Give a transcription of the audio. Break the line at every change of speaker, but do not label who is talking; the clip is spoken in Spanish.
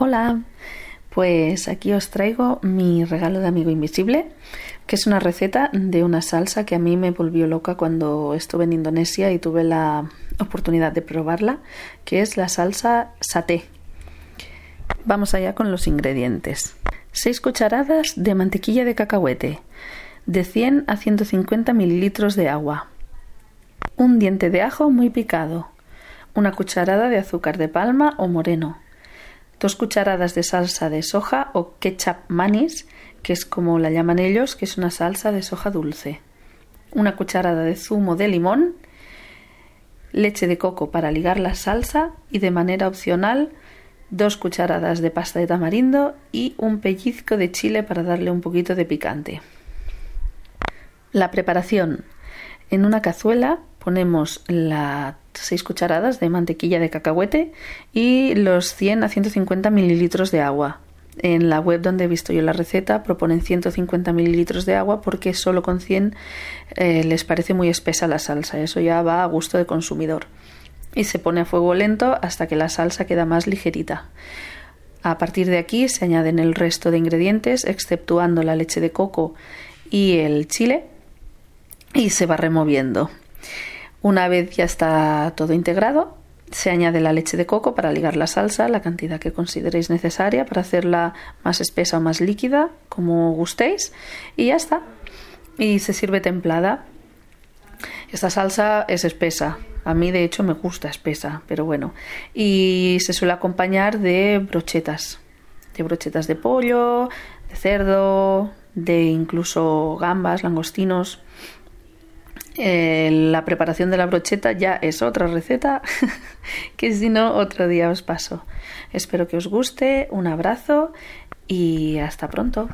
Hola, pues aquí os traigo mi regalo de amigo invisible, que es una receta de una salsa que a mí me volvió loca cuando estuve en Indonesia y tuve la oportunidad de probarla, que es la salsa saté. Vamos allá con los ingredientes. 6 cucharadas de mantequilla de cacahuete, de 100 a 150 mililitros de agua, un diente de ajo muy picado, una cucharada de azúcar de palma o moreno, dos cucharadas de salsa de soja o ketchup manis, que es como la llaman ellos, que es una salsa de soja dulce, una cucharada de zumo de limón, leche de coco para ligar la salsa y de manera opcional dos cucharadas de pasta de tamarindo y un pellizco de chile para darle un poquito de picante. La preparación. En una cazuela ponemos las 6 cucharadas de mantequilla de cacahuete y los 100 a 150 mililitros de agua. En la web donde he visto yo la receta proponen 150 mililitros de agua porque solo con 100 eh, les parece muy espesa la salsa. Eso ya va a gusto de consumidor. Y se pone a fuego lento hasta que la salsa queda más ligerita. A partir de aquí se añaden el resto de ingredientes, exceptuando la leche de coco y el chile, y se va removiendo. Una vez ya está todo integrado, se añade la leche de coco para ligar la salsa, la cantidad que consideréis necesaria para hacerla más espesa o más líquida, como gustéis, y ya está. Y se sirve templada. Esta salsa es espesa. A mí, de hecho, me gusta espesa, pero bueno. Y se suele acompañar de brochetas. De brochetas de pollo, de cerdo, de incluso gambas, langostinos. Eh, la preparación de la brocheta ya es otra receta que si no otro día os paso. Espero que os guste, un abrazo y hasta pronto.